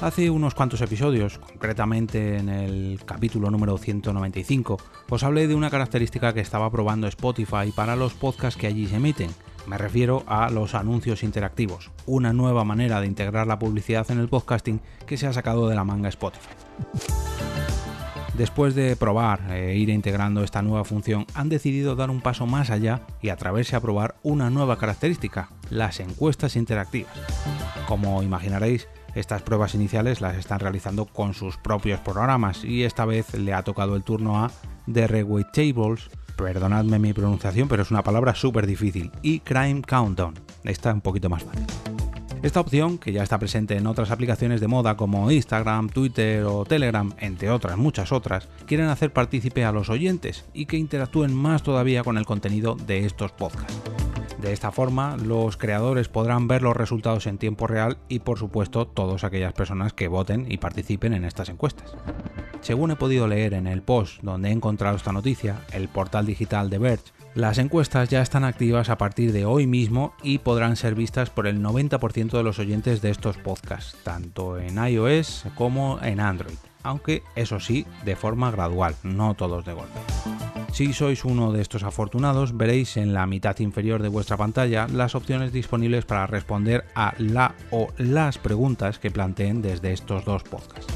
Hace unos cuantos episodios, concretamente en el capítulo número 195, os hablé de una característica que estaba probando Spotify para los podcasts que allí se emiten. Me refiero a los anuncios interactivos, una nueva manera de integrar la publicidad en el podcasting que se ha sacado de la manga Spotify. Después de probar e ir integrando esta nueva función, han decidido dar un paso más allá y atreverse a probar una nueva característica, las encuestas interactivas. Como imaginaréis, estas pruebas iniciales las están realizando con sus propios programas y esta vez le ha tocado el turno a The Tables, perdonadme mi pronunciación, pero es una palabra súper difícil, y Crime Countdown. Está un poquito más fácil. Esta opción, que ya está presente en otras aplicaciones de moda como Instagram, Twitter o Telegram, entre otras muchas otras, quieren hacer partícipe a los oyentes y que interactúen más todavía con el contenido de estos podcasts. De esta forma, los creadores podrán ver los resultados en tiempo real y, por supuesto, todas aquellas personas que voten y participen en estas encuestas. Según he podido leer en el post donde he encontrado esta noticia, el portal digital de Verge, las encuestas ya están activas a partir de hoy mismo y podrán ser vistas por el 90% de los oyentes de estos podcasts, tanto en iOS como en Android, aunque eso sí, de forma gradual, no todos de golpe. Si sois uno de estos afortunados, veréis en la mitad inferior de vuestra pantalla las opciones disponibles para responder a la o las preguntas que planteen desde estos dos podcasts.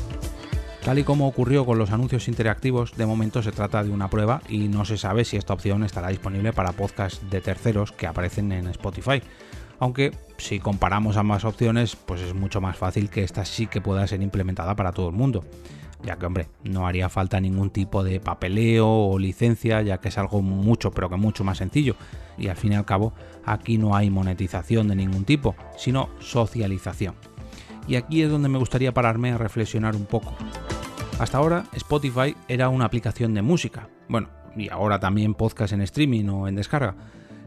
Tal y como ocurrió con los anuncios interactivos, de momento se trata de una prueba y no se sabe si esta opción estará disponible para podcasts de terceros que aparecen en Spotify. Aunque si comparamos ambas opciones, pues es mucho más fácil que esta sí que pueda ser implementada para todo el mundo ya que hombre, no haría falta ningún tipo de papeleo o licencia, ya que es algo mucho, pero que mucho más sencillo. Y al fin y al cabo, aquí no hay monetización de ningún tipo, sino socialización. Y aquí es donde me gustaría pararme a reflexionar un poco. Hasta ahora Spotify era una aplicación de música, bueno, y ahora también podcast en streaming o en descarga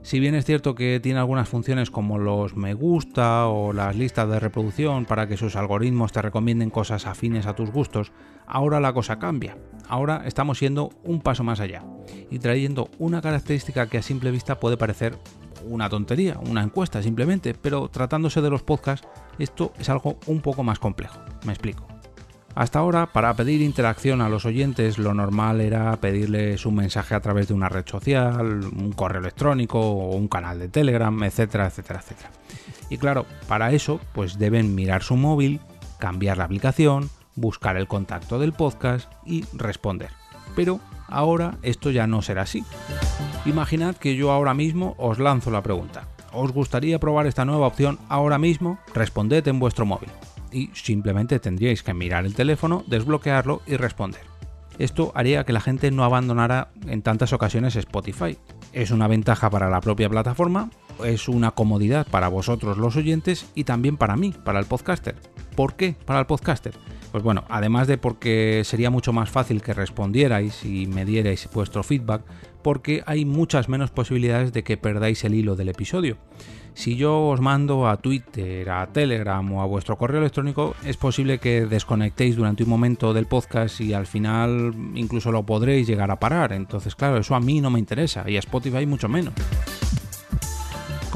si bien es cierto que tiene algunas funciones como los me gusta o las listas de reproducción para que sus algoritmos te recomienden cosas afines a tus gustos, ahora la cosa cambia. Ahora estamos yendo un paso más allá y trayendo una característica que a simple vista puede parecer una tontería, una encuesta simplemente, pero tratándose de los podcasts, esto es algo un poco más complejo. Me explico. Hasta ahora, para pedir interacción a los oyentes, lo normal era pedirles un mensaje a través de una red social, un correo electrónico o un canal de Telegram, etcétera, etcétera, etcétera. Y claro, para eso, pues deben mirar su móvil, cambiar la aplicación, buscar el contacto del podcast y responder. Pero ahora esto ya no será así. Imaginad que yo ahora mismo os lanzo la pregunta. ¿Os gustaría probar esta nueva opción ahora mismo? Responded en vuestro móvil y simplemente tendríais que mirar el teléfono, desbloquearlo y responder. Esto haría que la gente no abandonara en tantas ocasiones Spotify. Es una ventaja para la propia plataforma, es una comodidad para vosotros los oyentes y también para mí, para el podcaster. ¿Por qué para el podcaster? Pues bueno, además de porque sería mucho más fácil que respondierais y me dierais vuestro feedback, porque hay muchas menos posibilidades de que perdáis el hilo del episodio. Si yo os mando a Twitter, a Telegram o a vuestro correo electrónico, es posible que desconectéis durante un momento del podcast y al final incluso lo podréis llegar a parar. Entonces, claro, eso a mí no me interesa y a Spotify mucho menos.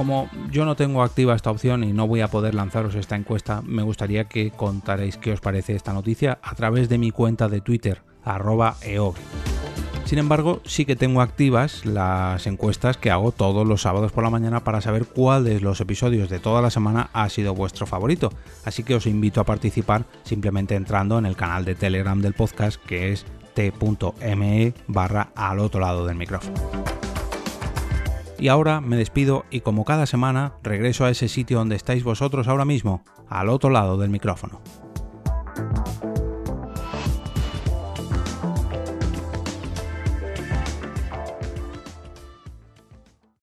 Como yo no tengo activa esta opción y no voy a poder lanzaros esta encuesta, me gustaría que contaréis qué os parece esta noticia a través de mi cuenta de Twitter, arroba sin embargo, sí que tengo activas las encuestas que hago todos los sábados por la mañana para saber cuál de los episodios de toda la semana ha sido vuestro favorito. Así que os invito a participar simplemente entrando en el canal de Telegram del podcast que es t.me barra al otro lado del micrófono. Y ahora me despido y como cada semana regreso a ese sitio donde estáis vosotros ahora mismo, al otro lado del micrófono.